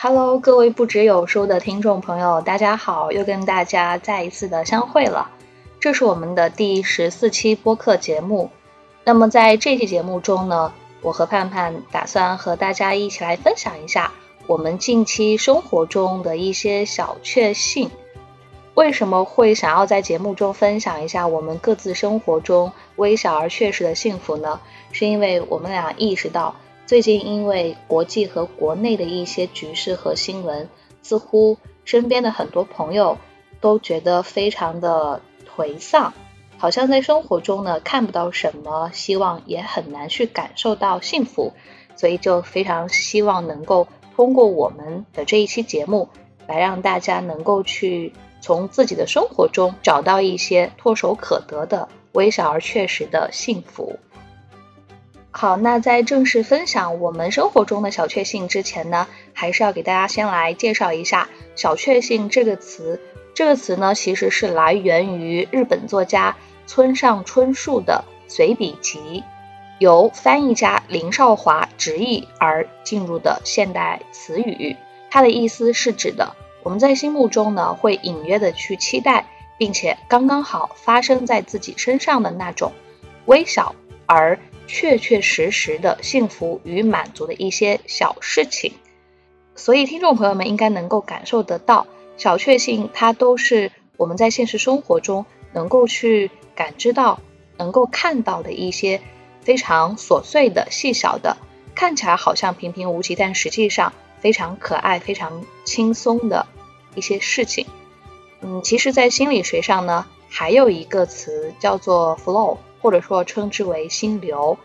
Hello，各位不只有书的听众朋友，大家好，又跟大家再一次的相会了。这是我们的第十四期播客节目。那么在这期节目中呢，我和盼盼打算和大家一起来分享一下我们近期生活中的一些小确幸。为什么会想要在节目中分享一下我们各自生活中微小而确实的幸福呢？是因为我们俩意识到。最近因为国际和国内的一些局势和新闻，似乎身边的很多朋友都觉得非常的颓丧，好像在生活中呢看不到什么希望，也很难去感受到幸福，所以就非常希望能够通过我们的这一期节目，来让大家能够去从自己的生活中找到一些唾手可得的微小而确实的幸福。好，那在正式分享我们生活中的小确幸之前呢，还是要给大家先来介绍一下“小确幸”这个词。这个词呢，其实是来源于日本作家村上春树的随笔集，由翻译家林少华直译而进入的现代词语。它的意思是指的我们在心目中呢，会隐约的去期待，并且刚刚好发生在自己身上的那种微小而。确确实实的幸福与满足的一些小事情，所以听众朋友们应该能够感受得到，小确幸它都是我们在现实生活中能够去感知到、能够看到的一些非常琐碎的、细小的，看起来好像平平无奇，但实际上非常可爱、非常轻松的一些事情。嗯，其实，在心理学上呢，还有一个词叫做 flow。或者说称之为心流。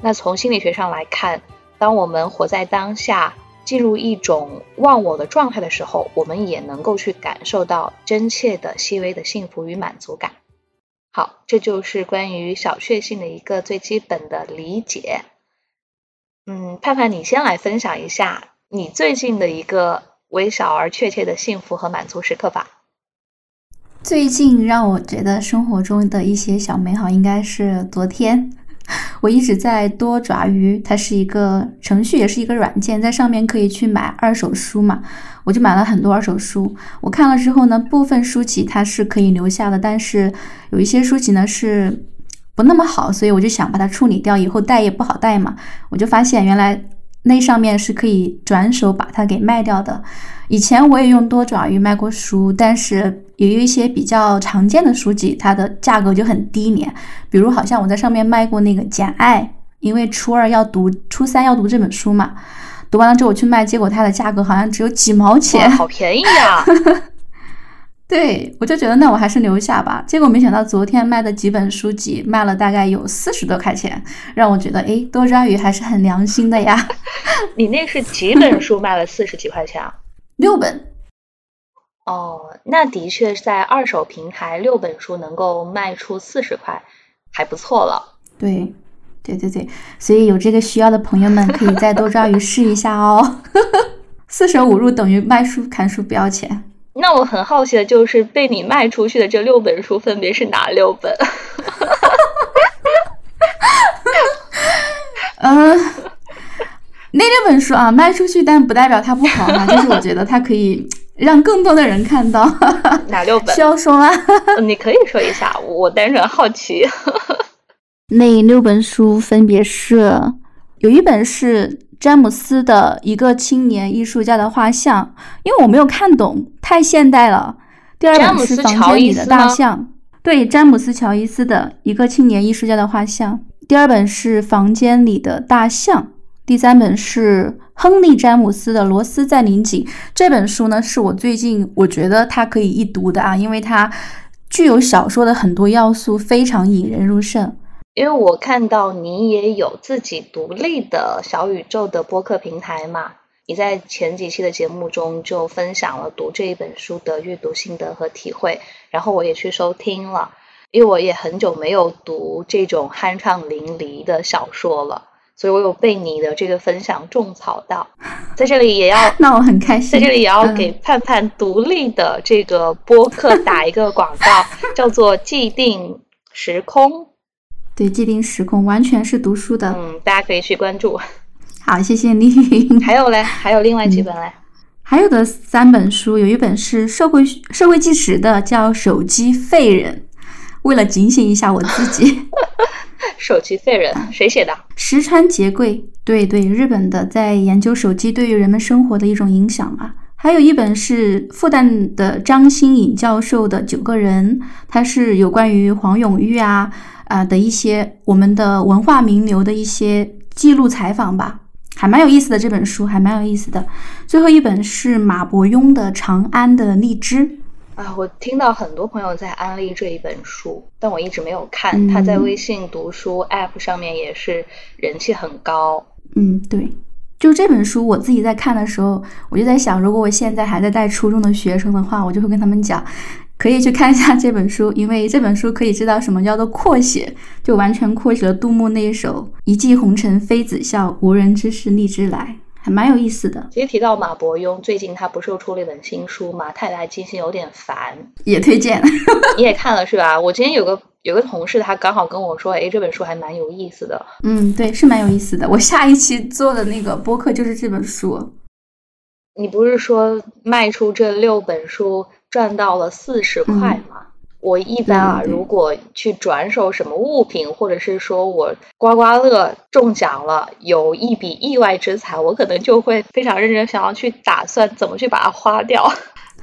那从心理学上来看，当我们活在当下，进入一种忘我的状态的时候，我们也能够去感受到真切的、细微的幸福与满足感。好，这就是关于小确幸的一个最基本的理解。嗯，盼盼，你先来分享一下你最近的一个微小而确切的幸福和满足时刻吧。最近让我觉得生活中的一些小美好，应该是昨天，我一直在多爪鱼，它是一个程序，也是一个软件，在上面可以去买二手书嘛，我就买了很多二手书。我看了之后呢，部分书籍它是可以留下的，但是有一些书籍呢是不那么好，所以我就想把它处理掉，以后带也不好带嘛。我就发现原来那上面是可以转手把它给卖掉的。以前我也用多爪鱼卖过书，但是也有一些比较常见的书籍，它的价格就很低廉。比如，好像我在上面卖过那个《简爱》，因为初二要读，初三要读这本书嘛。读完了之后我去卖，结果它的价格好像只有几毛钱，好便宜呀！对，我就觉得那我还是留下吧。结果没想到昨天卖的几本书籍卖了大概有四十多块钱，让我觉得哎，多抓鱼还是很良心的呀。你那是几本书卖了四十几块钱啊？六本，哦，那的确在二手平台六本书能够卖出四十块，还不错了。对，对对对，所以有这个需要的朋友们可以在多抓鱼试一下哦。四舍五入等于卖书砍书不要钱。那我很好奇的就是被你卖出去的这六本书分别是哪六本？嗯。那六本书啊，卖出去，但不代表它不好嘛。就是我觉得它可以让更多的人看到。哪六本？需要说吗？你可以说一下，我单纯好奇。那六本书分别是，有一本是詹姆斯的一个青年艺术家的画像，因为我没有看懂，太现代了。第二本是房间里的大象，对，詹姆斯乔伊斯的一个青年艺术家的画像。第二本是房间里的大象。第三本是亨利·詹姆斯的《罗斯在拧紧》这本书呢，是我最近我觉得它可以一读的啊，因为它具有小说的很多要素，非常引人入胜。因为我看到你也有自己独立的小宇宙的播客平台嘛，你在前几期的节目中就分享了读这一本书的阅读心得和体会，然后我也去收听了，因为我也很久没有读这种酣畅淋漓的小说了。所以我有被你的这个分享种草到，在这里也要，那我很开心，在这里也要给盼盼独立的这个播客打一个广告，叫做既定时空。对，既定时空完全是读书的，嗯，大家可以去关注。好，谢谢你。还有嘞，还有另外几本嘞。还有的三本书，有一本是社会社会纪实的，叫《手机废人》。为了警醒一下我自己，手机废人谁写的？石川节贵，对对，日本的，在研究手机对于人们生活的一种影响嘛。还有一本是复旦的张新颖教授的《九个人》，它是有关于黄永玉啊啊的一些我们的文化名流的一些记录采访吧，还蛮有意思的。这本书还蛮有意思的。最后一本是马伯庸的《长安的荔枝》。啊，我听到很多朋友在安利这一本书，但我一直没有看。它在微信读书 App 上面也是人气很高。嗯，对，就这本书，我自己在看的时候，我就在想，如果我现在还在带初中的学生的话，我就会跟他们讲，可以去看一下这本书，因为这本书可以知道什么叫做扩写，就完全扩写了杜牧那一首“一骑红尘妃子笑，无人知是荔枝来”。还蛮有意思的。其实提到马伯庸，最近他不是又出了一本新书嘛，《太太金星有点烦》，也推荐。你也看了是吧？我今天有个有个同事，他刚好跟我说，哎，这本书还蛮有意思的。嗯，对，是蛮有意思的。我下一期做的那个播客就是这本书。你不是说卖出这六本书赚到了四十块吗？我一般啊，如果去转手什么物品，或者是说我刮刮乐中奖了，有一笔意外之财，我可能就会非常认真想要去打算怎么去把它花掉。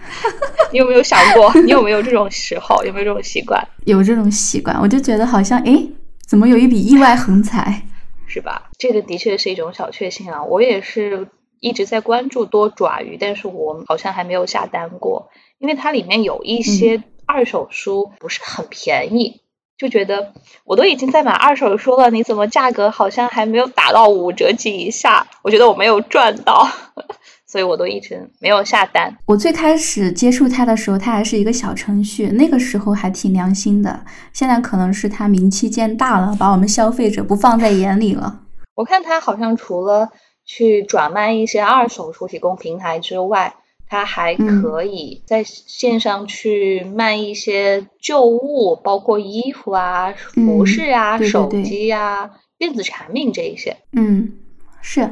你有没有想过？你有没有这种时候？有没有这种习惯？有这种习惯，我就觉得好像哎，怎么有一笔意外横财，是吧？这个的确是一种小确幸啊。我也是一直在关注多爪鱼，但是我好像还没有下单过，因为它里面有一些。二手书不是很便宜，就觉得我都已经在买二手书了，你怎么价格好像还没有打到五折及以下？我觉得我没有赚到，所以我都一直没有下单。我最开始接触它的时候，它还是一个小程序，那个时候还挺良心的。现在可能是它名气渐大了，把我们消费者不放在眼里了。我看它好像除了去转卖一些二手书提供平台之外。它还可以在线上去卖一些旧物，包括衣服啊、服饰啊、手机啊、电子产品这一些。嗯，是。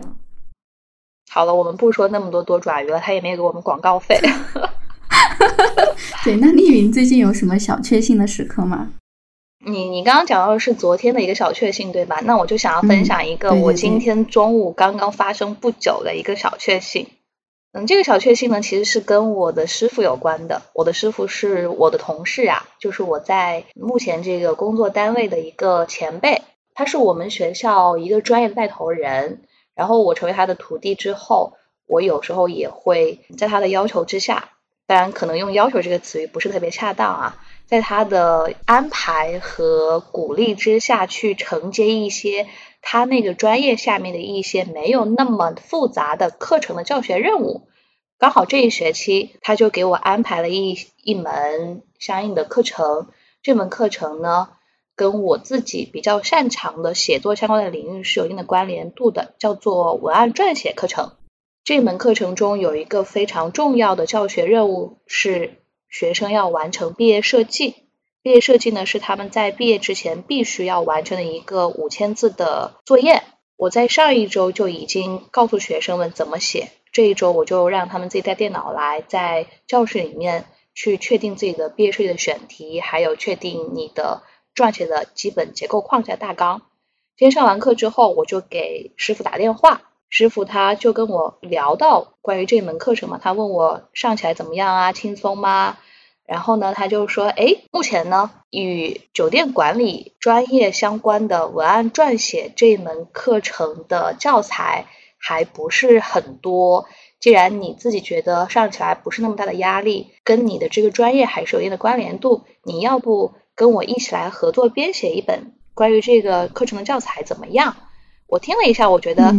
好了，我们不说那么多多爪鱼了，他也没给我们广告费。对，那丽云最近有什么小确幸的时刻吗？你你刚刚讲到的是昨天的一个小确幸，对吧？那我就想要分享一个我今天中午刚刚发生不久的一个小确幸。嗯，嗯这个小确幸呢，其实是跟我的师傅有关的。我的师傅是我的同事啊，就是我在目前这个工作单位的一个前辈，他是我们学校一个专业带头人。然后我成为他的徒弟之后，我有时候也会在他的要求之下，当然可能用要求这个词语不是特别恰当啊，在他的安排和鼓励之下去承接一些。他那个专业下面的一些没有那么复杂的课程的教学任务，刚好这一学期他就给我安排了一一门相应的课程。这门课程呢，跟我自己比较擅长的写作相关的领域是有一定的关联度的，叫做文案撰写课程。这门课程中有一个非常重要的教学任务是学生要完成毕业设计。毕业设计呢，是他们在毕业之前必须要完成的一个五千字的作业。我在上一周就已经告诉学生们怎么写，这一周我就让他们自己带电脑来，在教室里面去确定自己的毕业设计的选题，还有确定你的撰写的基本结构框架大纲。今天上完课之后，我就给师傅打电话，师傅他就跟我聊到关于这门课程嘛，他问我上起来怎么样啊，轻松吗？然后呢，他就说，哎，目前呢，与酒店管理专业相关的文案撰写这一门课程的教材还不是很多。既然你自己觉得上起来不是那么大的压力，跟你的这个专业还是有一定的关联度，你要不跟我一起来合作编写一本关于这个课程的教材怎么样？我听了一下，我觉得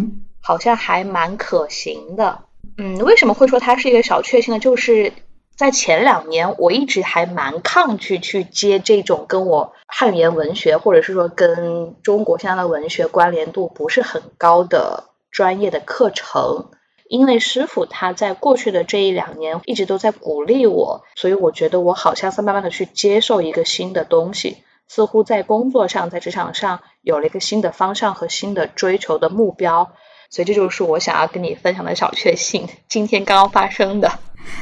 好像还蛮可行的。嗯，为什么会说它是一个小确幸呢？就是。在前两年，我一直还蛮抗拒去接这种跟我汉语言文学，或者是说跟中国现在的文学关联度不是很高的专业的课程，因为师傅他在过去的这一两年一直都在鼓励我，所以我觉得我好像在慢慢的去接受一个新的东西，似乎在工作上，在职场上有了一个新的方向和新的追求的目标。所以这就是我想要跟你分享的小确幸，今天刚刚发生的。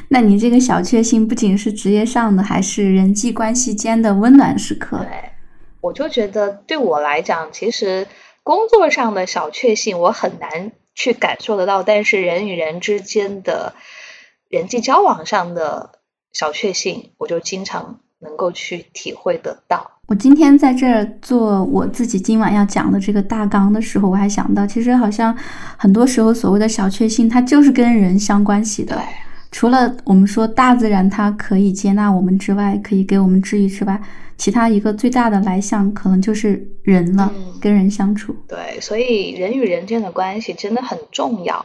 那你这个小确幸不仅是职业上的，还是人际关系间的温暖时刻。对，我就觉得对我来讲，其实工作上的小确幸我很难去感受得到，但是人与人之间的人际交往上的小确幸，我就经常能够去体会得到。我今天在这儿做我自己今晚要讲的这个大纲的时候，我还想到，其实好像很多时候所谓的小确幸，它就是跟人相关系的。除了我们说大自然它可以接纳我们之外，可以给我们治愈之外，其他一个最大的来向可能就是人了，跟人相处。对，所以人与人之间的关系真的很重要。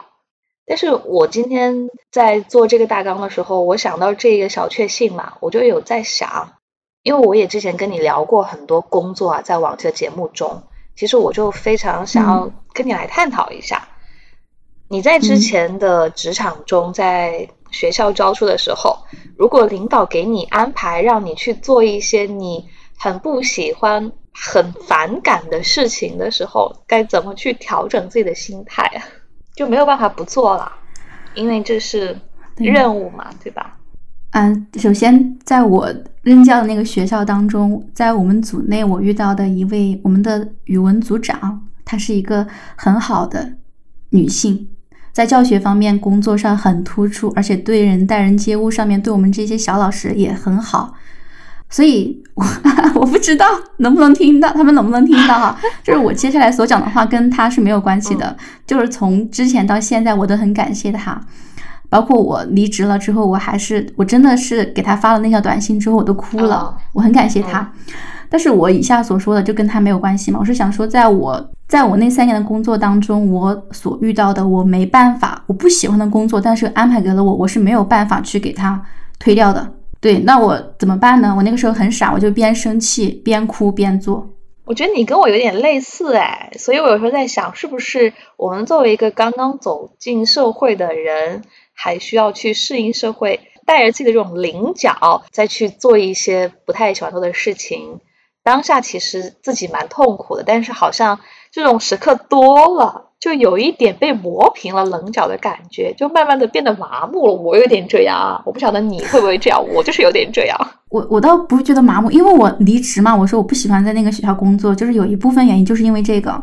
但是我今天在做这个大纲的时候，我想到这个小确幸嘛，我就有在想。因为我也之前跟你聊过很多工作啊，在往期的节目中，其实我就非常想要跟你来探讨一下，你在之前的职场中，在学校教书的时候，如果领导给你安排让你去做一些你很不喜欢、很反感的事情的时候，该怎么去调整自己的心态啊？就没有办法不做了，因为这是任务嘛，对吧？嗯，首先，在我任教的那个学校当中，在我们组内，我遇到的一位我们的语文组长，她是一个很好的女性，在教学方面工作上很突出，而且对人待人接物上面对我们这些小老师也很好。所以，我 我不知道能不能听到，他们能不能听到哈？就是我接下来所讲的话跟他是没有关系的，就是从之前到现在，我都很感谢他。包括我离职了之后，我还是我真的是给他发了那条短信之后，我都哭了。我很感谢他，但是我以下所说的就跟他没有关系嘛。我是想说，在我在我那三年的工作当中，我所遇到的我没办法，我不喜欢的工作，但是安排给了我，我是没有办法去给他推掉的。对，那我怎么办呢？我那个时候很傻，我就边生气边哭边做。我觉得你跟我有点类似哎，所以我有时候在想，是不是我们作为一个刚刚走进社会的人。还需要去适应社会，带着自己的这种棱角，再去做一些不太喜欢做的事情。当下其实自己蛮痛苦的，但是好像这种时刻多了，就有一点被磨平了棱角的感觉，就慢慢的变得麻木了。我有点这样啊，我不晓得你会不会这样，我就是有点这样。我我倒不觉得麻木，因为我离职嘛，我说我不喜欢在那个学校工作，就是有一部分原因就是因为这个。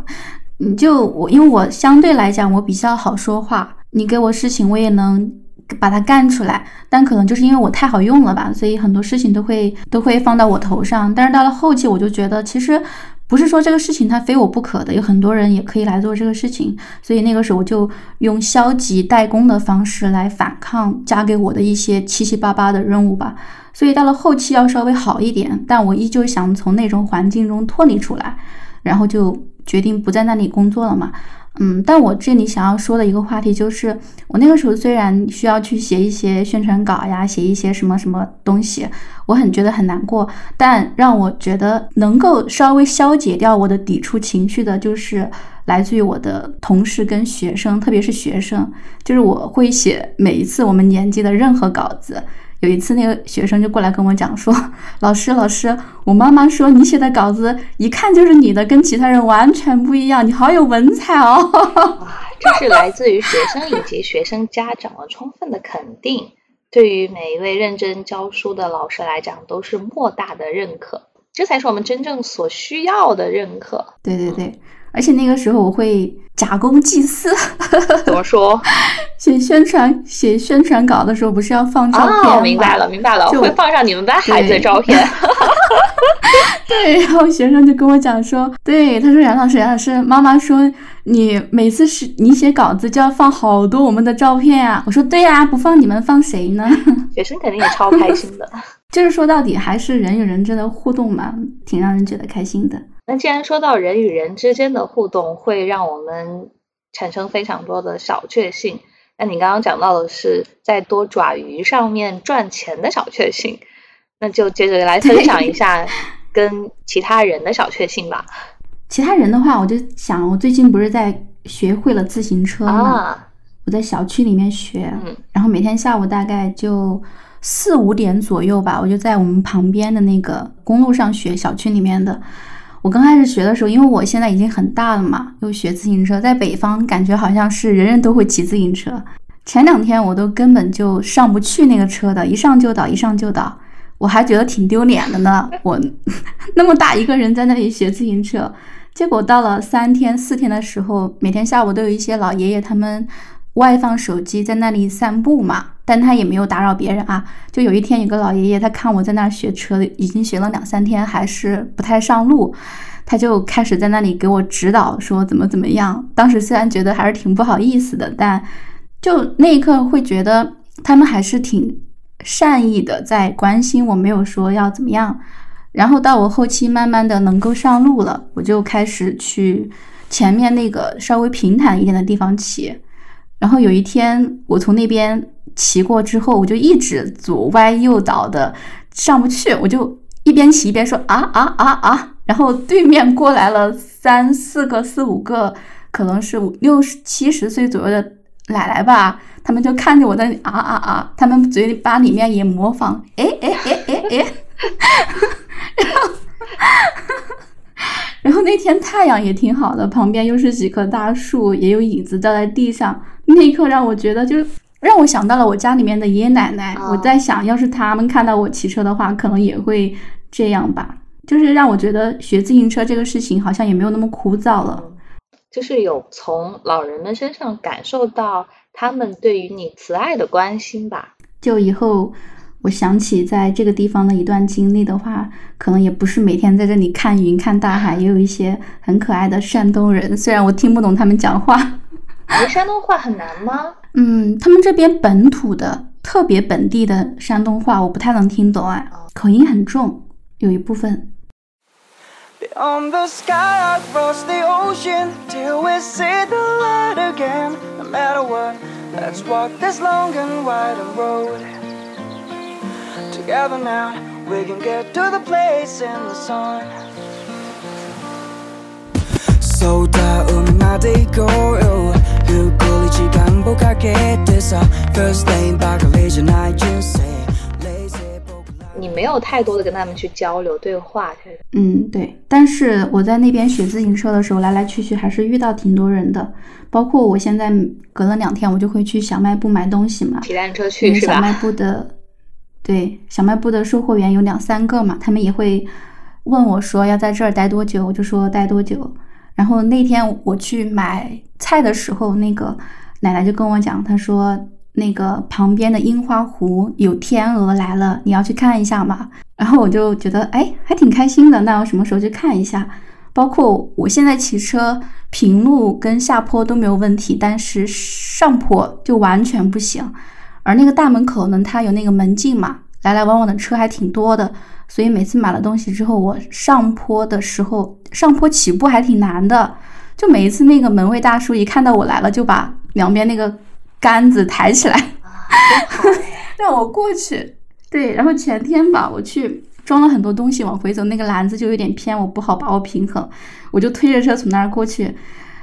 你就我，因为我相对来讲我比较好说话。你给我事情，我也能把它干出来，但可能就是因为我太好用了吧，所以很多事情都会都会放到我头上。但是到了后期，我就觉得其实不是说这个事情它非我不可的，有很多人也可以来做这个事情。所以那个时候我就用消极怠工的方式来反抗加给我的一些七七八八的任务吧。所以到了后期要稍微好一点，但我依旧想从那种环境中脱离出来，然后就决定不在那里工作了嘛。嗯，但我这里想要说的一个话题就是，我那个时候虽然需要去写一些宣传稿呀，写一些什么什么东西，我很觉得很难过。但让我觉得能够稍微消解掉我的抵触情绪的，就是来自于我的同事跟学生，特别是学生，就是我会写每一次我们年级的任何稿子。有一次，那个学生就过来跟我讲说：“ 老师，老师，我妈妈说你写的稿子一看就是你的，跟其他人完全不一样，你好有文采哦！” 哇，这是来自于学生以及学生家长的充分的肯定，对于每一位认真教书的老师来讲，都是莫大的认可。这才是我们真正所需要的认可。对对对。而且那个时候我会假公济私，怎么说？写宣传写宣传稿的时候不是要放照片吗？明白了，明白了，就会放上你们班孩子的照片。对，然后学生就跟我讲说，对，他说杨老师，杨老师，妈妈说你每次是你写稿子就要放好多我们的照片啊。我说对呀，不放你们放谁呢？学生肯定也超开心的。就是说到底还是人与人之间的互动嘛，挺让人觉得开心的。那既然说到人与人之间的互动会让我们产生非常多的小确幸，那你刚刚讲到的是在多爪鱼上面赚钱的小确幸，那就接着来分享一下跟其他人的小确幸吧。其他人的话，我就想，我最近不是在学会了自行车吗？我在小区里面学，然后每天下午大概就四五点左右吧，我就在我们旁边的那个公路上学，小区里面的。我刚开始学的时候，因为我现在已经很大了嘛，又学自行车，在北方感觉好像是人人都会骑自行车。前两天我都根本就上不去那个车的，一上就倒，一上就倒，我还觉得挺丢脸的呢。我 那么大一个人在那里学自行车，结果到了三天四天的时候，每天下午都有一些老爷爷他们外放手机在那里散步嘛。但他也没有打扰别人啊。就有一天，有个老爷爷，他看我在那儿学车，已经学了两三天，还是不太上路，他就开始在那里给我指导，说怎么怎么样。当时虽然觉得还是挺不好意思的，但就那一刻会觉得他们还是挺善意的，在关心我，没有说要怎么样。然后到我后期慢慢的能够上路了，我就开始去前面那个稍微平坦一点的地方骑。然后有一天，我从那边。骑过之后，我就一直左歪右倒的上不去，我就一边骑一边说啊啊啊啊！然后对面过来了三四个、四五个，可能是五六十七十岁左右的奶奶吧，他们就看着我在啊啊啊，他们嘴里巴里面也模仿，哎哎哎哎哎，然后 然后那天太阳也挺好的，旁边又是几棵大树，也有影子掉在地上，那一刻让我觉得就。让我想到了我家里面的爷爷奶奶，我在想，要是他们看到我骑车的话，可能也会这样吧。就是让我觉得学自行车这个事情好像也没有那么枯燥了。就是有从老人们身上感受到他们对于你慈爱的关心吧。就以后我想起在这个地方的一段经历的话，可能也不是每天在这里看云看大海，也有一些很可爱的山东人。虽然我听不懂他们讲话。学山东话很难吗？嗯，他们这边本土的特别本地的山东话我不太能听懂哎，口音很重，有一部分。你没有太多的跟他们去交流对话，嗯，对。但是我在那边学自行车的时候，来来去去还是遇到挺多人的。包括我现在隔了两天，我就会去小卖部买东西嘛。骑单车去是吧？小卖部的，对，小卖部的售货员有两三个嘛，他们也会问我说要在这儿待多久，我就说待多久。然后那天我去买菜的时候，那个。奶奶就跟我讲，她说那个旁边的樱花湖有天鹅来了，你要去看一下嘛。然后我就觉得，哎，还挺开心的。那我什么时候去看一下？包括我现在骑车，平路跟下坡都没有问题，但是上坡就完全不行。而那个大门口呢，它有那个门禁嘛，来来往往的车还挺多的，所以每次买了东西之后，我上坡的时候，上坡起步还挺难的。就每一次那个门卫大叔一看到我来了，就把两边那个杆子抬起来，让我过去。对，然后前天吧，我去装了很多东西往回走，那个篮子就有点偏，我不好把握平衡，我就推着车从那儿过去。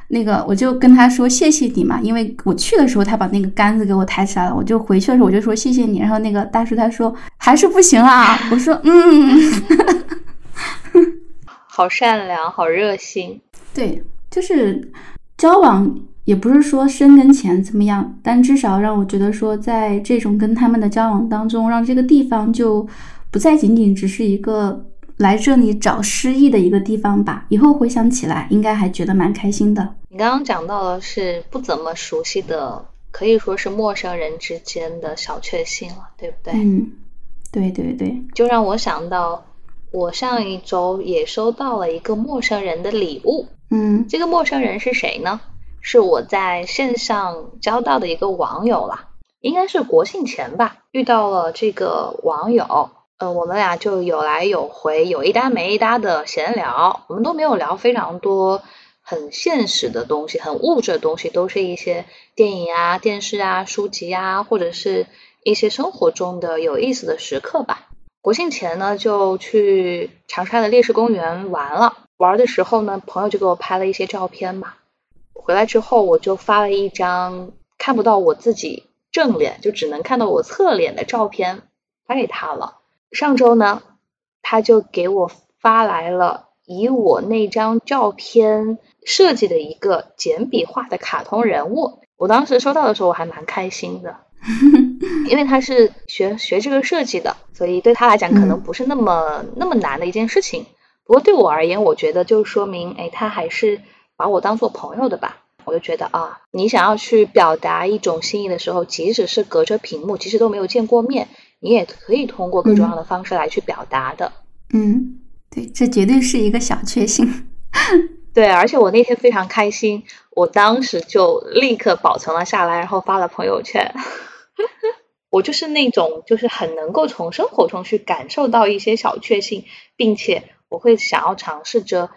那个我就跟他说谢谢你嘛，因为我去的时候他把那个杆子给我抬起来了，我就回去的时候我就说谢谢你。然后那个大叔他说还是不行啊，我说嗯，好善良，好热心，对。就是交往也不是说深跟浅怎么样，但至少让我觉得说，在这种跟他们的交往当中，让这个地方就不再仅仅只是一个来这里找失意的一个地方吧。以后回想起来，应该还觉得蛮开心的。你刚刚讲到的是不怎么熟悉的，可以说是陌生人之间的小确幸了，对不对？嗯，对对对，就让我想到，我上一周也收到了一个陌生人的礼物。嗯，这个陌生人是谁呢？是我在线上交到的一个网友啦，应该是国庆前吧，遇到了这个网友，呃，我们俩就有来有回，有一搭没一搭的闲聊，我们都没有聊非常多很现实的东西，很物质的东西，都是一些电影啊、电视啊、书籍啊，或者是一些生活中的有意思的时刻吧。国庆前呢，就去长沙的烈士公园玩了。玩的时候呢，朋友就给我拍了一些照片嘛。回来之后，我就发了一张看不到我自己正脸，就只能看到我侧脸的照片发给他了。上周呢，他就给我发来了以我那张照片设计的一个简笔画的卡通人物。我当时收到的时候我还蛮开心的，因为他是学学这个设计的，所以对他来讲可能不是那么那么难的一件事情。不过对我而言，我觉得就说明，哎，他还是把我当做朋友的吧。我就觉得啊，你想要去表达一种心意的时候，即使是隔着屏幕，其实都没有见过面，你也可以通过各种各样的方式来去表达的。嗯，对，这绝对是一个小确幸。对，而且我那天非常开心，我当时就立刻保存了下来，然后发了朋友圈。我就是那种，就是很能够从生活中去感受到一些小确幸，并且我会想要尝试着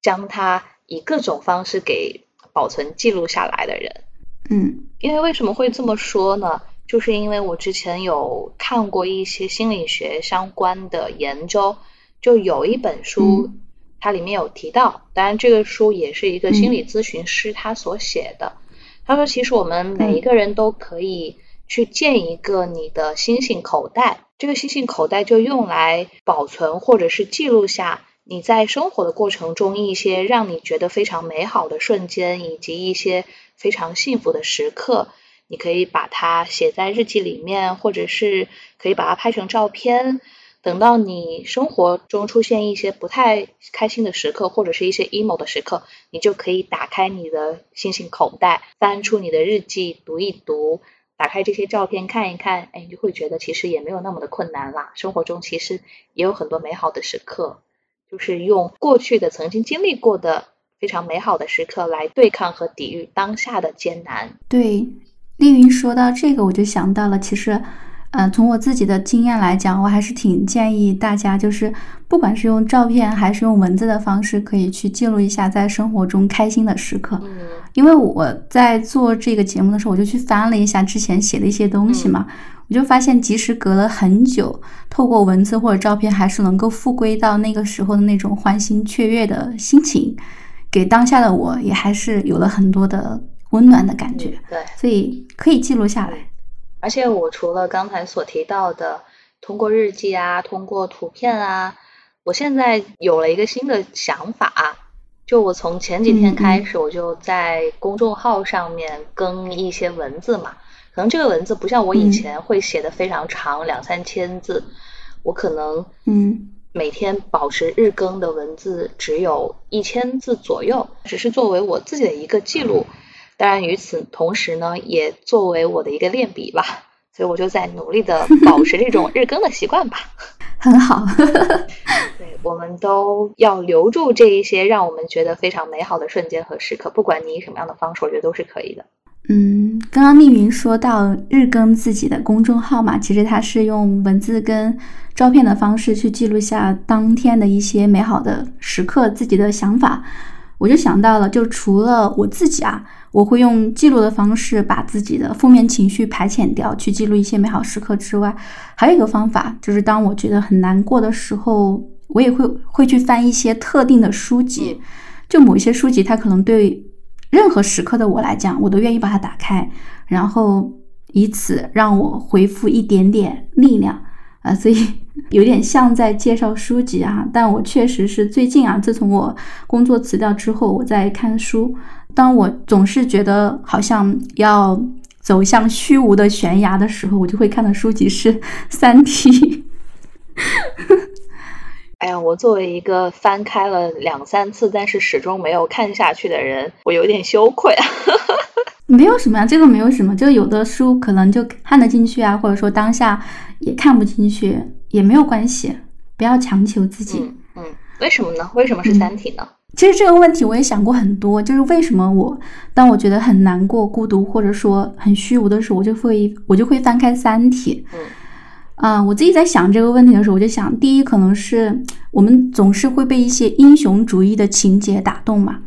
将它以各种方式给保存记录下来的人。嗯，因为为什么会这么说呢？就是因为我之前有看过一些心理学相关的研究，就有一本书。它里面有提到，当然这个书也是一个心理咨询师他所写的。他说，其实我们每一个人都可以去建一个你的星星口袋，这个星星口袋就用来保存或者是记录下你在生活的过程中一些让你觉得非常美好的瞬间，以及一些非常幸福的时刻。你可以把它写在日记里面，或者是可以把它拍成照片。等到你生活中出现一些不太开心的时刻，或者是一些 emo 的时刻，你就可以打开你的星星口袋，翻出你的日记读一读，打开这些照片看一看，哎，你就会觉得其实也没有那么的困难啦。生活中其实也有很多美好的时刻，就是用过去的曾经经历过的非常美好的时刻来对抗和抵御当下的艰难。对，丽云说到这个，我就想到了，其实。嗯，从我自己的经验来讲，我还是挺建议大家，就是不管是用照片还是用文字的方式，可以去记录一下在生活中开心的时刻。嗯，因为我在做这个节目的时候，我就去翻了一下之前写的一些东西嘛，我就发现，即使隔了很久，透过文字或者照片，还是能够复归到那个时候的那种欢欣雀跃的心情，给当下的我也还是有了很多的温暖的感觉。对，所以可以记录下来。而且我除了刚才所提到的通过日记啊，通过图片啊，我现在有了一个新的想法，就我从前几天开始，我就在公众号上面更一些文字嘛。可能这个文字不像我以前会写的非常长，两三千字，我可能嗯每天保持日更的文字只有一千字左右，只是作为我自己的一个记录。当然，与此同时呢，也作为我的一个练笔吧，所以我就在努力的 保持这种日更的习惯吧。很好，对，我们都要留住这一些让我们觉得非常美好的瞬间和时刻，不管你以什么样的方式，我觉得都是可以的。嗯，刚刚丽云说到日更自己的公众号嘛，其实它是用文字跟照片的方式去记录下当天的一些美好的时刻，自己的想法。我就想到了，就除了我自己啊，我会用记录的方式把自己的负面情绪排遣掉，去记录一些美好时刻之外，还有一个方法，就是当我觉得很难过的时候，我也会会去翻一些特定的书籍，就某一些书籍，它可能对任何时刻的我来讲，我都愿意把它打开，然后以此让我恢复一点点力量。啊，所以有点像在介绍书籍啊，但我确实是最近啊，自从我工作辞掉之后，我在看书。当我总是觉得好像要走向虚无的悬崖的时候，我就会看的书籍是《三体》。哎呀，我作为一个翻开了两三次，但是始终没有看下去的人，我有点羞愧啊。没有什么呀，这个没有什么，就有的书可能就看得进去啊，或者说当下也看不进去，也没有关系，不要强求自己。嗯，为什么呢？为什么是《三体》呢？其实这个问题我也想过很多，就是为什么我当我觉得很难过、孤独或者说很虚无的时候，我就会我就会翻开《三体》。嗯，啊，我自己在想这个问题的时候，我就想，第一可能是我们总是会被一些英雄主义的情节打动嘛。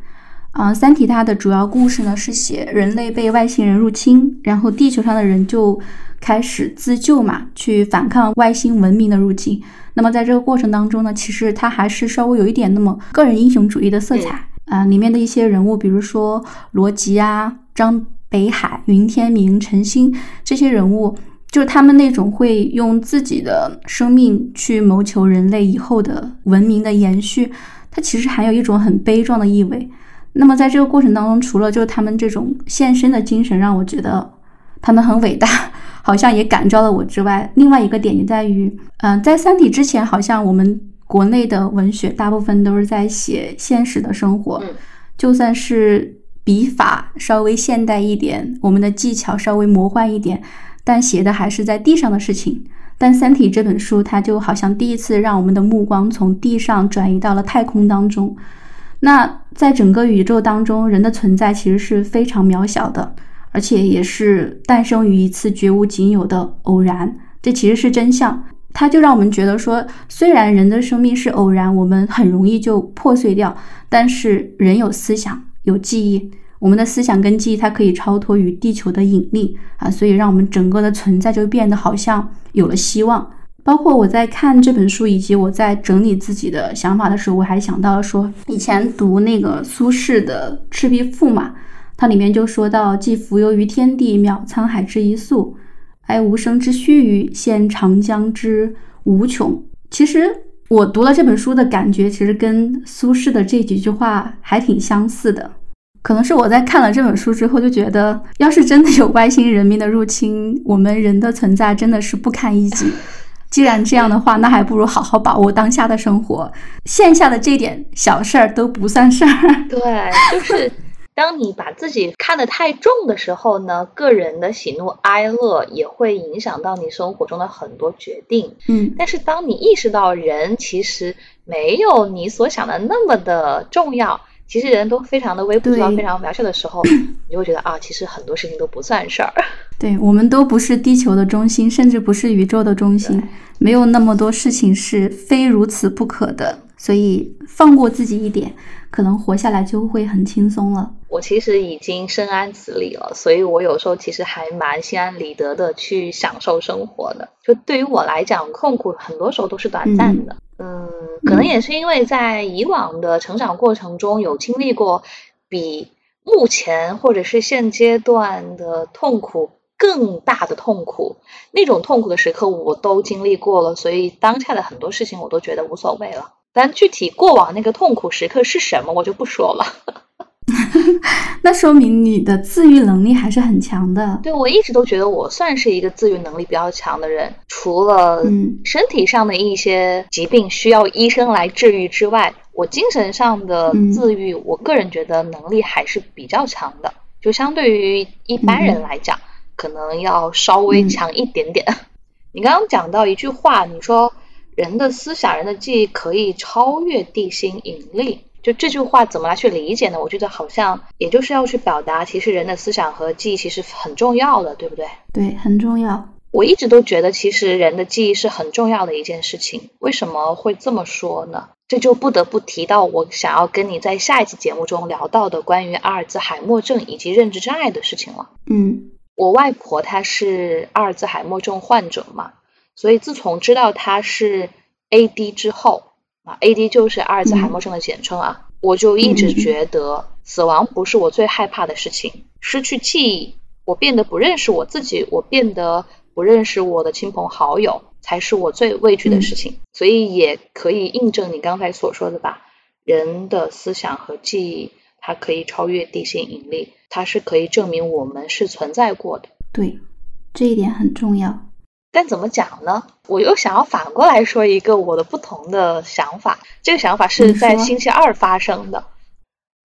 啊，《三体》它的主要故事呢是写人类被外星人入侵，然后地球上的人就开始自救嘛，去反抗外星文明的入侵。那么在这个过程当中呢，其实它还是稍微有一点那么个人英雄主义的色彩啊。里面的一些人物，比如说罗辑啊、张北海、云天明、陈星这些人物，就是他们那种会用自己的生命去谋求人类以后的文明的延续。它其实含有一种很悲壮的意味。那么在这个过程当中，除了就是他们这种献身的精神让我觉得他们很伟大，好像也感召了我之外，另外一个点也在于，嗯，在《三体》之前，好像我们国内的文学大部分都是在写现实的生活，就算是笔法稍微现代一点，我们的技巧稍微魔幻一点，但写的还是在地上的事情。但《三体》这本书，它就好像第一次让我们的目光从地上转移到了太空当中。那在整个宇宙当中，人的存在其实是非常渺小的，而且也是诞生于一次绝无仅有的偶然。这其实是真相，它就让我们觉得说，虽然人的生命是偶然，我们很容易就破碎掉，但是人有思想，有记忆，我们的思想跟记忆，它可以超脱于地球的引力啊，所以让我们整个的存在就变得好像有了希望。包括我在看这本书，以及我在整理自己的想法的时候，我还想到了说，以前读那个苏轼的《赤壁赋》嘛，它里面就说到：“既浮游于天地，渺沧海之一粟，哀吾生之须臾，羡长江之无穷。”其实我读了这本书的感觉，其实跟苏轼的这几句话还挺相似的。可能是我在看了这本书之后，就觉得，要是真的有外星人民的入侵，我们人的存在真的是不堪一击。既然这样的话，那还不如好好把握当下的生活，线下的这点小事儿都不算事儿。对，就是当你把自己看得太重的时候呢，个人的喜怒哀乐也会影响到你生活中的很多决定。嗯，但是当你意识到人其实没有你所想的那么的重要。其实人都非常的微不足道、非常渺小的时候，你就会觉得啊，其实很多事情都不算事儿。对我们都不是地球的中心，甚至不是宇宙的中心，没有那么多事情是非如此不可的。所以放过自己一点，可能活下来就会很轻松了。我其实已经深谙此理了，所以我有时候其实还蛮心安理得的去享受生活的。就对于我来讲，痛苦很多时候都是短暂的。嗯，可能也是因为在以往的成长过程中有经历过比目前或者是现阶段的痛苦更大的痛苦，那种痛苦的时刻我都经历过了，所以当下的很多事情我都觉得无所谓了。但具体过往那个痛苦时刻是什么，我就不说了。那说明你的自愈能力还是很强的。对，我一直都觉得我算是一个自愈能力比较强的人，除了身体上的一些疾病需要医生来治愈之外，我精神上的自愈，我个人觉得能力还是比较强的，就相对于一般人来讲，可能要稍微强一点点。你刚刚讲到一句话，你说。人的思想、人的记忆可以超越地心引力，就这句话怎么来去理解呢？我觉得好像也就是要去表达，其实人的思想和记忆其实很重要的，对不对？对，很重要。我一直都觉得，其实人的记忆是很重要的一件事情。为什么会这么说呢？这就不得不提到我想要跟你在下一期节目中聊到的关于阿尔兹海默症以及认知障碍的事情了。嗯，我外婆她是阿尔兹海默症患者嘛。所以自从知道她是 AD 之后啊，AD 就是阿尔兹海默症的简称啊，我就一直觉得死亡不是我最害怕的事情，失去记忆，我变得不认识我自己，我变得不认识我的亲朋好友，才是我最畏惧的事情。所以也可以印证你刚才所说的吧，人的思想和记忆，它可以超越地心引力，它是可以证明我们是存在过的。对，这一点很重要。但怎么讲呢？我又想要反过来说一个我的不同的想法。这个想法是在星期二发生的，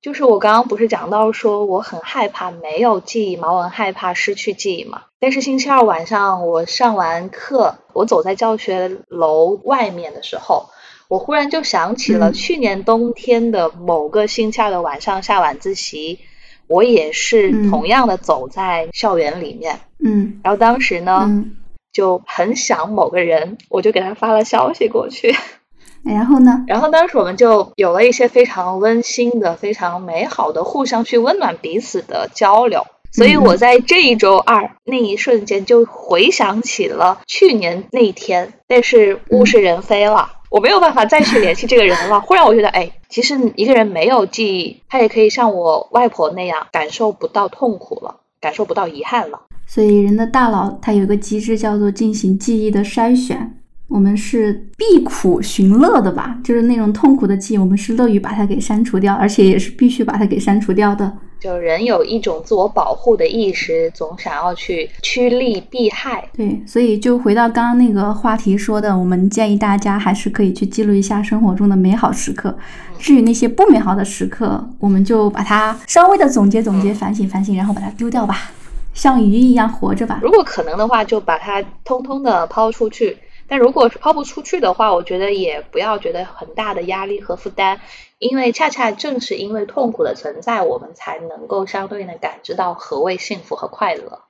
就是我刚刚不是讲到说我很害怕没有记忆嘛，我很害怕失去记忆嘛。但是星期二晚上我上完课，我走在教学楼外面的时候，我忽然就想起了去年冬天的某个星期二的晚上下晚自习，我也是同样的走在校园里面，嗯，然后当时呢。就很想某个人，我就给他发了消息过去。然后呢？然后当时我们就有了一些非常温馨的、非常美好的互相去温暖彼此的交流。所以我在这一周二那一瞬间就回想起了去年那一天，但是物是人非了，我没有办法再去联系这个人了。忽然我觉得，哎，其实一个人没有记忆，他也可以像我外婆那样感受不到痛苦了，感受不到遗憾了。所以，人的大脑它有一个机制叫做进行记忆的筛选。我们是避苦寻乐的吧？就是那种痛苦的记忆，我们是乐于把它给删除掉，而且也是必须把它给删除掉的。就人有一种自我保护的意识，总想要去趋利避害。对，所以就回到刚刚那个话题说的，我们建议大家还是可以去记录一下生活中的美好时刻。至于那些不美好的时刻，我们就把它稍微的总结总结、反省反省，然后把它丢掉吧，像鱼一样活着吧。如果可能的话，就把它通通的抛出去。但如果是抛不出去的话，我觉得也不要觉得很大的压力和负担。因为恰恰正是因为痛苦的存在，我们才能够相对应的感知到何谓幸福和快乐。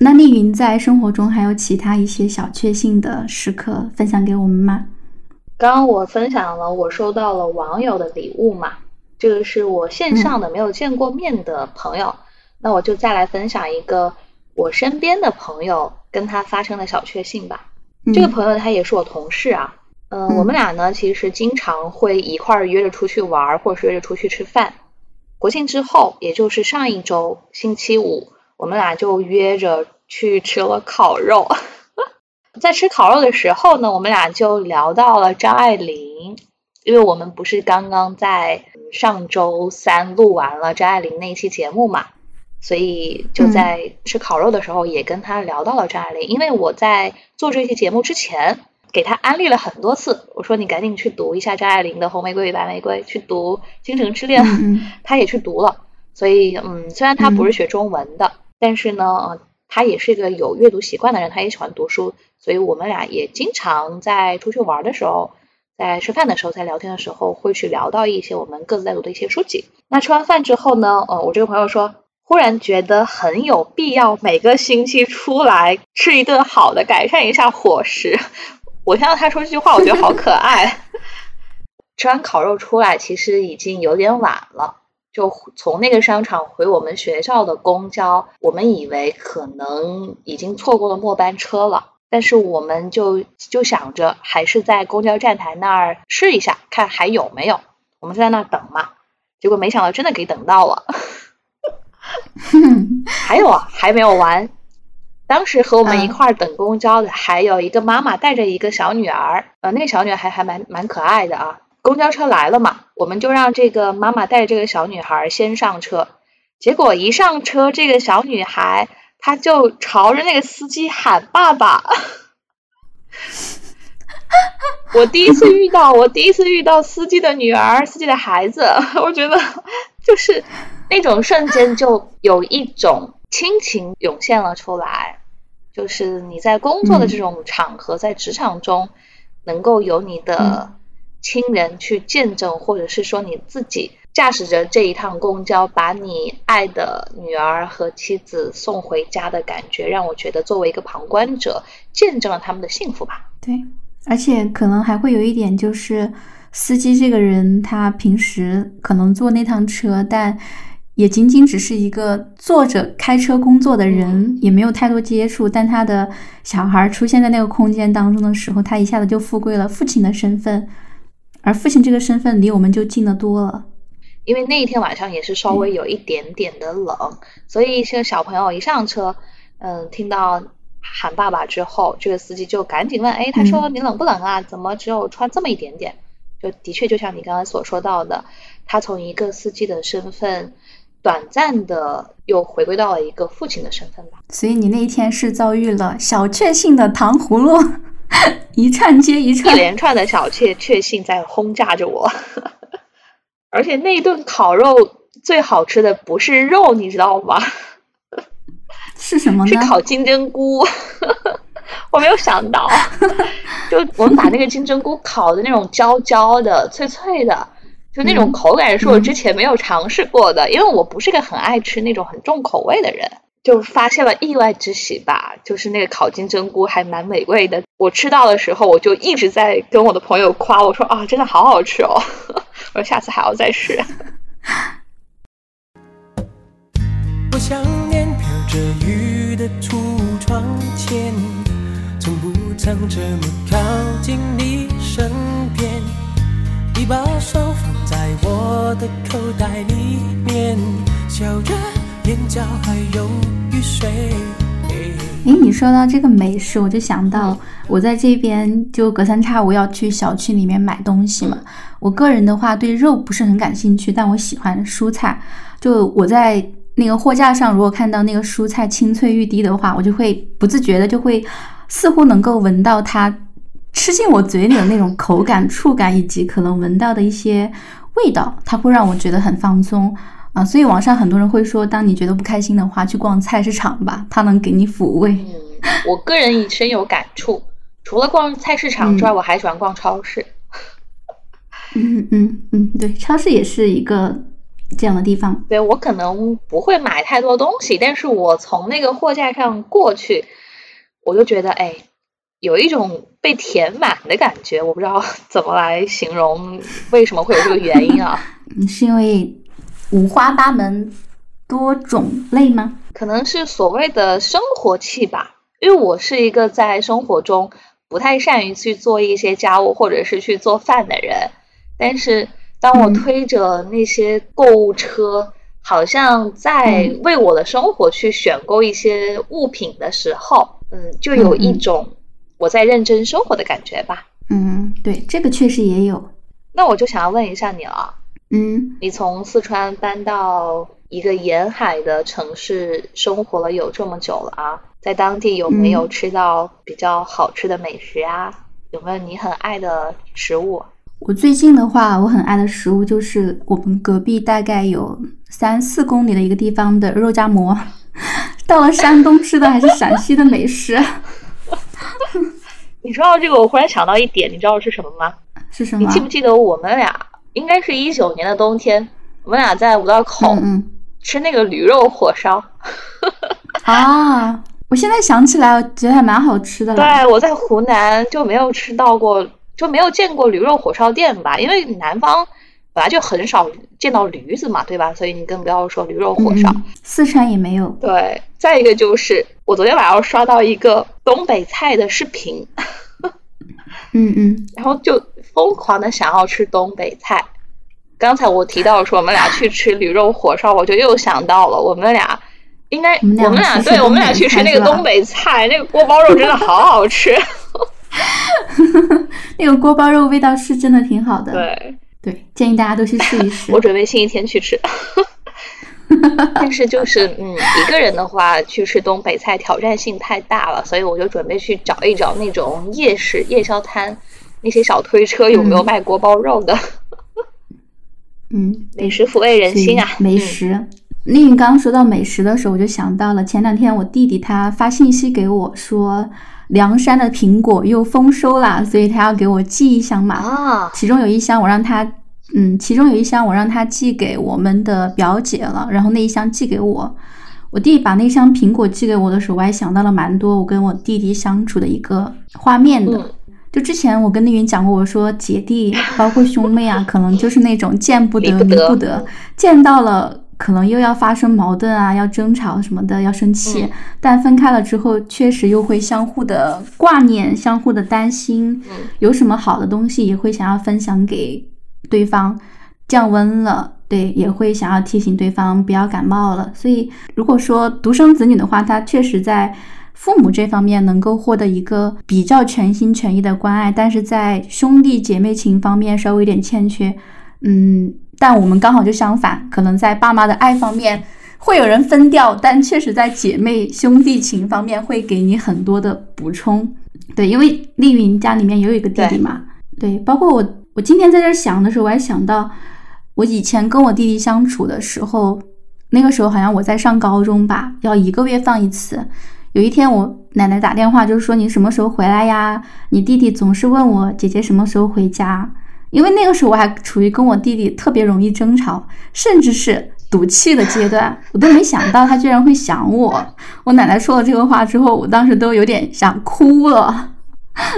那丽云在生活中还有其他一些小确幸的时刻分享给我们吗？刚刚我分享了我收到了网友的礼物嘛，这个是我线上的没有见过面的朋友，那我就再来分享一个我身边的朋友跟他发生的小确幸吧。这个朋友他也是我同事啊。嗯，我们俩呢，其实经常会一块儿约着出去玩，或者是约着出去吃饭。国庆之后，也就是上一周星期五，我们俩就约着去吃了烤肉。在吃烤肉的时候呢，我们俩就聊到了张爱玲，因为我们不是刚刚在上周三录完了张爱玲那一期节目嘛，所以就在吃烤肉的时候也跟他聊到了张爱玲。因为我在做这期节目之前。给他安利了很多次，我说你赶紧去读一下张爱玲的《红玫瑰与白玫瑰》，去读《倾城之恋》，他也去读了。所以，嗯，虽然他不是学中文的，但是呢，他也是一个有阅读习惯的人，他也喜欢读书。所以我们俩也经常在出去玩的时候，在吃饭的时候，在聊天的时候，会去聊到一些我们各自在读的一些书籍。那吃完饭之后呢，呃，我这个朋友说，忽然觉得很有必要每个星期出来吃一顿好的，改善一下伙食。我听到他说这句话，我觉得好可爱。吃完烤肉出来，其实已经有点晚了。就从那个商场回我们学校的公交，我们以为可能已经错过了末班车了，但是我们就就想着还是在公交站台那儿试一下，看还有没有。我们就在那儿等嘛，结果没想到真的给等到了。还有啊，还没有完。当时和我们一块儿等公交的还有一个妈妈带着一个小女儿，呃，那个小女孩还蛮蛮可爱的啊。公交车来了嘛，我们就让这个妈妈带这个小女孩先上车。结果一上车，这个小女孩她就朝着那个司机喊爸爸。我第一次遇到，我第一次遇到司机的女儿，司机的孩子，我觉得就是那种瞬间就有一种。亲情涌现了出来，就是你在工作的这种场合，在职场中，能够有你的亲人去见证，或者是说你自己驾驶着这一趟公交，把你爱的女儿和妻子送回家的感觉，让我觉得作为一个旁观者，见证了他们的幸福吧。对，而且可能还会有一点，就是司机这个人，他平时可能坐那趟车，但。也仅仅只是一个坐着开车工作的人，也没有太多接触。但他的小孩出现在那个空间当中的时候，他一下子就富贵了父亲的身份，而父亲这个身份离我们就近得多了。因为那一天晚上也是稍微有一点点的冷，所以这个小朋友一上车，嗯，听到喊爸爸之后，这个司机就赶紧问：“哎，他说你冷不冷啊？怎么只有穿这么一点点？”就的确就像你刚刚所说到的，他从一个司机的身份。短暂的又回归到了一个父亲的身份吧。所以你那一天是遭遇了小确幸的糖葫芦，一串接一串，一连串的小确确幸在轰炸着我。而且那一顿烤肉最好吃的不是肉，你知道吗？是什么呢？是烤金针菇。我没有想到，就我们把那个金针菇烤的那种焦焦的、脆脆的。就那种口感是我之前没有尝试过的，因为我不是个很爱吃那种很重口味的人，就发现了意外之喜吧。就是那个烤金针菇还蛮美味的，我吃到的时候我就一直在跟我的朋友夸，我说啊，真的好好吃哦，我说下次还要再试。我想念飘着雨的橱窗前，从不曾这么靠近你身边，一把手放。在我的口袋里面，笑着，眼角还有雨水。哎，你说到这个美食，我就想到我在这边就隔三差五要去小区里面买东西嘛。我个人的话对肉不是很感兴趣，但我喜欢蔬菜。就我在那个货架上，如果看到那个蔬菜青翠欲滴的话，我就会不自觉的就会似乎能够闻到它吃进我嘴里的那种口感、触感，以及可能闻到的一些味道，它会让我觉得很放松。啊，所以网上很多人会说，当你觉得不开心的话，去逛菜市场吧，它能给你抚慰。嗯，我个人也深有感触。除了逛菜市场之外，我还喜欢逛超市。嗯嗯嗯，对，超市也是一个这样的地方。对我可能不会买太多东西，但是我从那个货架上过去，我就觉得哎，有一种被填满的感觉。我不知道 怎么来形容，为什么会有这个原因啊？嗯，是因为。五花八门，多种类吗？可能是所谓的生活气吧。因为我是一个在生活中不太善于去做一些家务或者是去做饭的人，但是当我推着那些购物车，好像在为我的生活去选购一些物品的时候，嗯，就有一种我在认真生活的感觉吧。嗯，对，这个确实也有。那我就想要问一下你了。嗯，你从四川搬到一个沿海的城市生活了有这么久了啊，在当地有没有吃到比较好吃的美食啊？有没有你很爱的食物？我最近的话，我很爱的食物就是我们隔壁大概有三四公里的一个地方的肉夹馍。到了山东吃的还是陕西的美食。你知道这个，我忽然想到一点，你知道是什么吗？是什么？你记不记得我们俩？应该是一九年的冬天，我们俩在五道口吃那个驴肉火烧。啊，我现在想起来，我觉得还蛮好吃的。对，我在湖南就没有吃到过，就没有见过驴肉火烧店吧？因为南方本来就很少见到驴子嘛，对吧？所以你更不要说驴肉火烧。四川也没有。对，再一个就是我昨天晚上刷到一个东北菜的视频。嗯嗯，然后就疯狂的想要吃东北菜。刚才我提到说我们俩去吃驴肉火烧，我就又想到了我们俩应该我们俩对我们俩去吃那个东北菜，那个锅包肉真的好好吃。那个锅包肉味道是真的挺好的。对对，建议大家都去试一试。我准备星期天去吃。但是就是嗯，一个人的话去吃东北菜挑战性太大了，所以我就准备去找一找那种夜市夜宵摊，那些小推车有没有卖锅包肉的？嗯，美食抚慰人心啊！美食。丽云刚刚说到美食的时候，我就想到了前两天我弟弟他发信息给我说，凉山的苹果又丰收啦，所以他要给我寄一箱嘛。啊，其中有一箱我让他。嗯，其中有一箱我让他寄给我们的表姐了，然后那一箱寄给我。我弟把那箱苹果寄给我的时候，我还想到了蛮多我跟我弟弟相处的一个画面的。就之前我跟丽云讲过，我说姐弟包括兄妹啊，可能就是那种见不得 离不得，见到了可能又要发生矛盾啊，要争吵什么的，要生气。但分开了之后，确实又会相互的挂念，相互的担心。有什么好的东西也会想要分享给。对方降温了，对，也会想要提醒对方不要感冒了。所以，如果说独生子女的话，他确实在父母这方面能够获得一个比较全心全意的关爱，但是在兄弟姐妹情方面稍微有点欠缺。嗯，但我们刚好就相反，可能在爸妈的爱方面会有人分掉，但确实在姐妹兄弟情方面会给你很多的补充。对，因为丽云家里面也有一个弟弟嘛，对，包括我。我今天在这想的时候，我还想到我以前跟我弟弟相处的时候，那个时候好像我在上高中吧，要一个月放一次。有一天我奶奶打电话，就是说你什么时候回来呀？你弟弟总是问我姐姐什么时候回家，因为那个时候我还处于跟我弟弟特别容易争吵，甚至是赌气的阶段，我都没想到他居然会想我。我奶奶说了这个话之后，我当时都有点想哭了，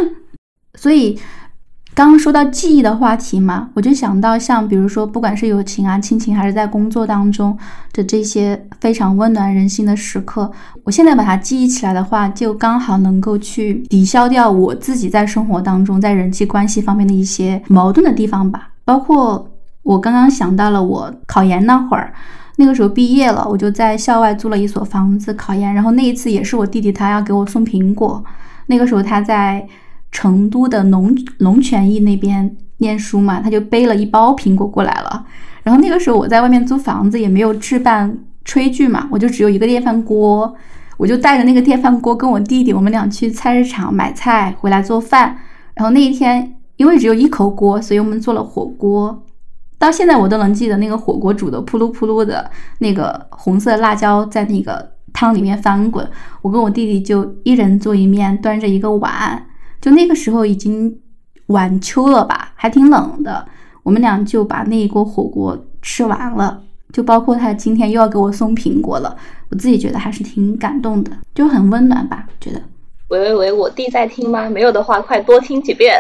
所以。刚刚说到记忆的话题嘛，我就想到像比如说，不管是友情啊、亲情，还是在工作当中的这些非常温暖人心的时刻，我现在把它记忆起来的话，就刚好能够去抵消掉我自己在生活当中在人际关系方面的一些矛盾的地方吧。包括我刚刚想到了我考研那会儿，那个时候毕业了，我就在校外租了一所房子考研。然后那一次也是我弟弟他要给我送苹果。那个时候他在成都的龙龙泉驿那边念书嘛，他就背了一包苹果过来了。然后那个时候我在外面租房子，也没有置办炊具嘛，我就只有一个电饭锅，我就带着那个电饭锅跟我弟弟，我们俩去菜市场买菜回来做饭。然后那一天因为只有一口锅，所以我们做了火锅。到现在我都能记得那个火锅煮的扑噜扑噜的，那个红色辣椒在那个汤里面翻滚。我跟我弟弟就一人做一面，端着一个碗。就那个时候已经晚秋了吧，还挺冷的。我们俩就把那一锅火锅吃完了。就包括他今天又要给我送苹果了，我自己觉得还是挺感动的，就很温暖吧。觉得。喂喂喂，我弟在听吗？没有的话，快多听几遍。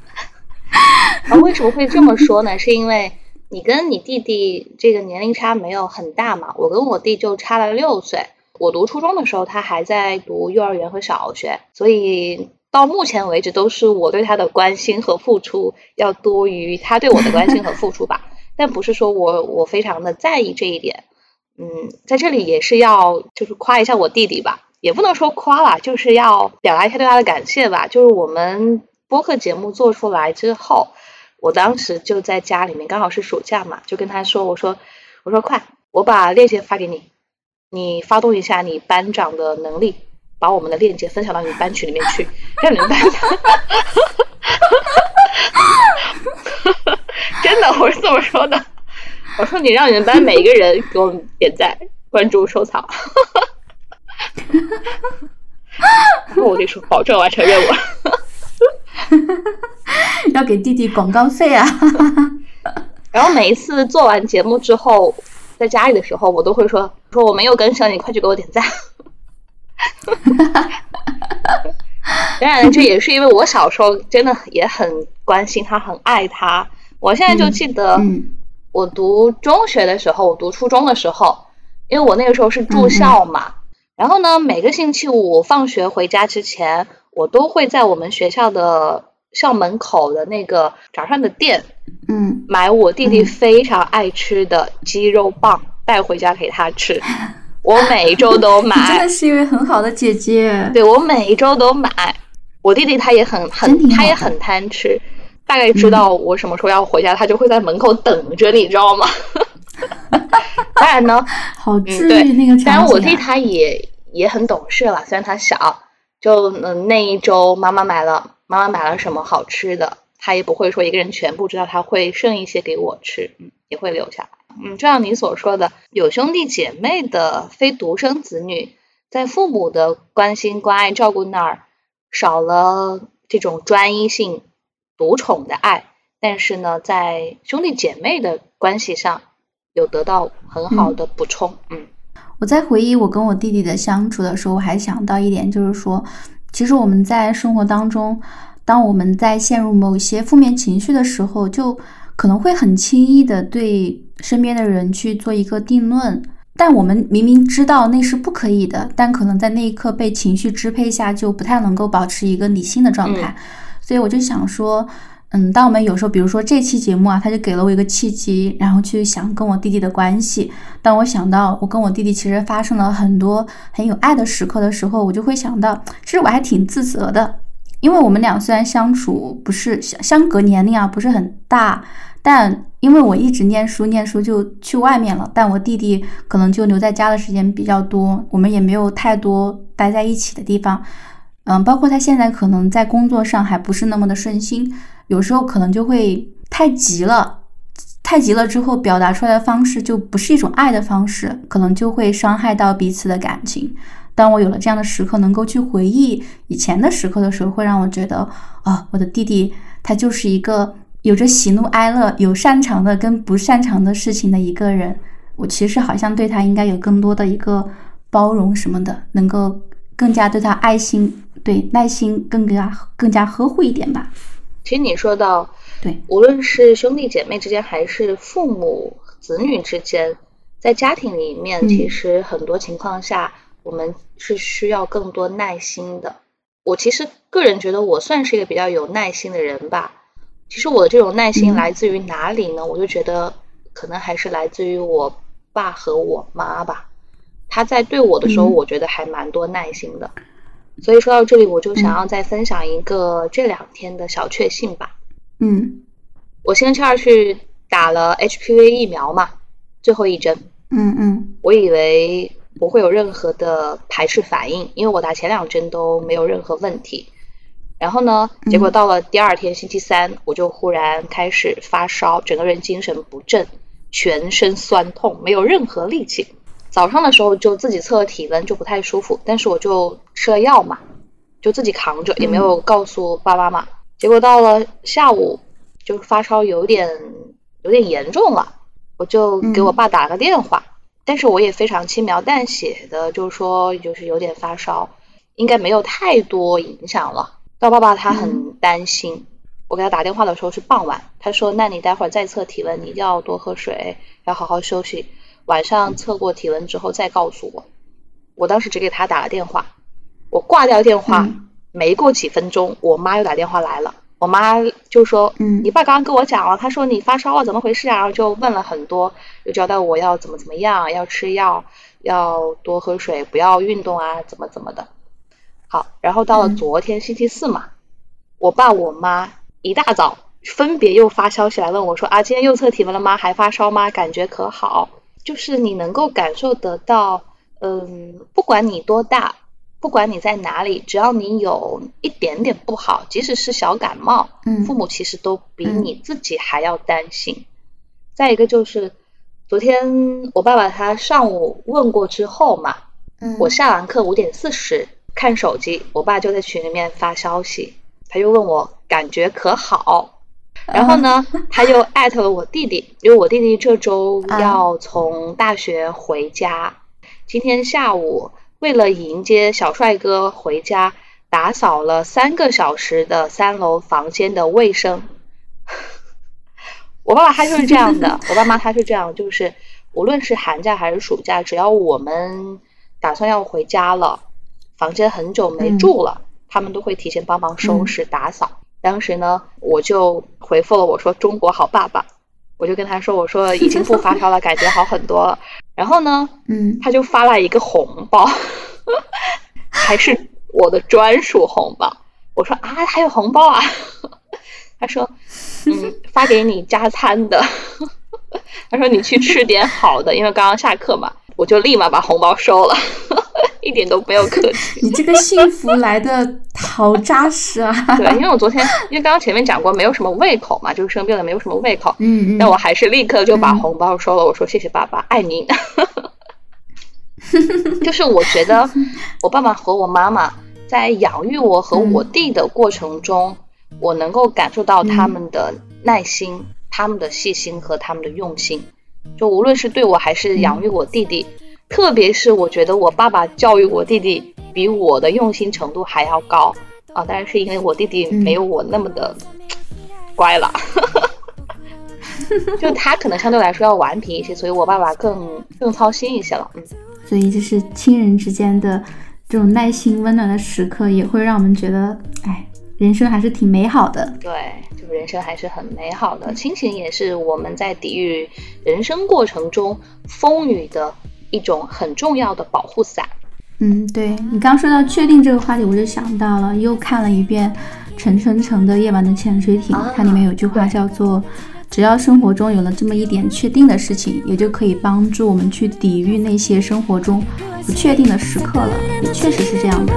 啊，为什么会这么说呢？是因为你跟你弟弟这个年龄差没有很大嘛？我跟我弟就差了六岁。我读初中的时候，他还在读幼儿园和小学，所以到目前为止都是我对他的关心和付出要多于他对我的关心和付出吧。但不是说我我非常的在意这一点。嗯，在这里也是要就是夸一下我弟弟吧，也不能说夸啦，就是要表达一下对他的感谢吧。就是我们播客节目做出来之后。我当时就在家里面，刚好是暑假嘛，就跟他说：“我说，我说快，我把链接发给你，你发动一下你班长的能力，把我们的链接分享到你们班群里面去，让你们班长。”真的，我是这么说的。我说你让你们班每一个人给我们点赞、关注、收藏。然后我就说保证完成任务。要给弟弟广告费啊！然后每一次做完节目之后，在家里的时候，我都会说：“说我没有跟上，你快去给我点赞。” 当然，这也是因为我小时候真的也很关心他，很爱他。我现在就记得，我读中学的时候，我读初中的时候，因为我那个时候是住校嘛。然后呢，每个星期五放学回家之前。我都会在我们学校的校门口的那个早上的店，嗯，买我弟弟非常爱吃的鸡肉棒带回家给他吃。我每周都 买，真的是一位很好的姐姐。对我每一周都买。我弟弟他也很很他也很贪吃，大概知道我什么时候要回家，他就会在门口等着，你知道吗？当然呢，好治愈那个当然我弟他也也很懂事了，虽然他小。就嗯，那一周妈妈买了，妈妈买了什么好吃的，他也不会说一个人全部知道，他会剩一些给我吃，嗯，也会留下来。嗯，就像你所说的，有兄弟姐妹的非独生子女，在父母的关心、关爱、照顾那儿少了这种专一性、独宠的爱，但是呢，在兄弟姐妹的关系上有得到很好的补充，嗯。我在回忆我跟我弟弟的相处的时候，我还想到一点，就是说，其实我们在生活当中，当我们在陷入某些负面情绪的时候，就可能会很轻易的对身边的人去做一个定论，但我们明明知道那是不可以的，但可能在那一刻被情绪支配下，就不太能够保持一个理性的状态，所以我就想说。嗯，当我们有时候，比如说这期节目啊，他就给了我一个契机，然后去想跟我弟弟的关系。当我想到我跟我弟弟其实发生了很多很有爱的时刻的时候，我就会想到，其实我还挺自责的，因为我们俩虽然相处不是相相隔年龄啊不是很大，但因为我一直念书念书就去外面了，但我弟弟可能就留在家的时间比较多，我们也没有太多待在一起的地方。嗯，包括他现在可能在工作上还不是那么的顺心。有时候可能就会太急了，太急了之后表达出来的方式就不是一种爱的方式，可能就会伤害到彼此的感情。当我有了这样的时刻，能够去回忆以前的时刻的时候，会让我觉得啊，我的弟弟他就是一个有着喜怒哀乐、有擅长的跟不擅长的事情的一个人。我其实好像对他应该有更多的一个包容什么的，能够更加对他爱心、对耐心更加更加呵护一点吧。其实你说到，对，无论是兄弟姐妹之间，还是父母子女之间，在家庭里面，其实很多情况下，我们是需要更多耐心的。我其实个人觉得，我算是一个比较有耐心的人吧。其实我的这种耐心来自于哪里呢？我就觉得，可能还是来自于我爸和我妈吧。他在对我的时候，嗯我觉得还蛮多耐心的。所以说到这里，我就想要再分享一个这两天的小确幸吧。嗯我星期二去打了 HPV 疫苗嘛，最后一针。嗯嗯我以为不会有任何的排斥反应，因为我打前两针都没有任何问题。然后呢，结果到了第二天星期三，我就忽然开始发烧，整个人精神不振，全身酸痛，没有任何力气。早上的时候就自己测了体温，就不太舒服，但是我就吃了药嘛，就自己扛着，也没有告诉爸爸妈妈。结果到了下午，就发烧有点有点严重了，我就给我爸打了个电话，但是我也非常轻描淡写的就是说就是有点发烧，应该没有太多影响了。到爸爸他很担心，我给他打电话的时候是傍晚，他说那你待会儿再测体温，你一定要多喝水，要好好休息，晚上测过体温之后再告诉我。我当时只给他打了电话，我挂掉电话，嗯没过几分钟，我妈又打电话来了。我妈就说：“嗯你爸刚刚跟我讲了，他说你发烧了，怎么回事啊？”然后就问了很多，就交代我要怎么怎么样，要吃药，要多喝水，不要运动啊，怎么怎么的。好，然后到了嗯昨天星期四嘛，我爸我妈一大早分别又发消息来问我说：“啊，今天又测体温了吗？还发烧吗？感觉可好？”就是你能够感受得到，嗯，不管你多大，不管你在哪里，只要你有一点点不好，即使是小感冒，嗯父母其实都比嗯你自己还要担心。再一个就是，昨天我爸爸他上午问过之后嘛，嗯我下完课五点四十看手机，我爸就在群里面发消息，他就问我感觉可好。然后呢，他又艾特了我弟弟，因为我弟弟这周啊要从大学回家，今天下午为了迎接小帅哥回家，打扫了三个小时的三楼房间的卫生。我爸爸他就是这样的，我爸妈他是这样，就是无论是寒假还是暑假，只要我们打算要回家了，房间很久没住了，他们都会提前帮忙收拾打扫。当时呢，我就回复了我说：“中国好爸爸。”我就跟他说：“我说已经不发烧了，感觉好很多了。”然后呢，嗯他就发了一个红包，还是我的专属红包。我说啊，还有红包啊？他说，嗯，发给你加餐的。他说你去吃点好的，因为刚刚下课嘛。我就立马把红包收了，一点都不要客气。你这个幸福来的好扎实啊！对，因为我昨天因为刚刚前面讲过，没有什么胃口嘛，就是生病了没有什么胃口。嗯嗯，但我还是立刻就把嗯红包收了。我说谢谢爸爸，爱您。就是我觉得我爸爸和我妈妈在养育我和我弟的过程中，我能够感受到他们的耐心、他们的细心和他们的用心。就无论是对我还是养育我弟弟，特别是我觉得我爸爸教育我弟弟比我的用心程度还要高啊！当然是因为我弟弟没有我那么的乖了。就他可能相对来说要顽皮一些，所以我爸爸更更操心一些了。嗯，所以就是亲人之间的这种耐心、温暖的时刻，也会让我们觉得，哎，人生还是挺美好的。对，就人生还是很美好的。亲情也是我们在抵御人生过程中风雨的一种很重要的保护伞。嗯，对你刚说到确定这个话题，我就想到了，又看了一遍陈春成的《夜晚的潜水艇》啊它里面有句话叫做。只要生活中有了这么一点确定的事情，也就可以帮助我们去抵御那些生活中不确定的时刻了。也确实是这样的。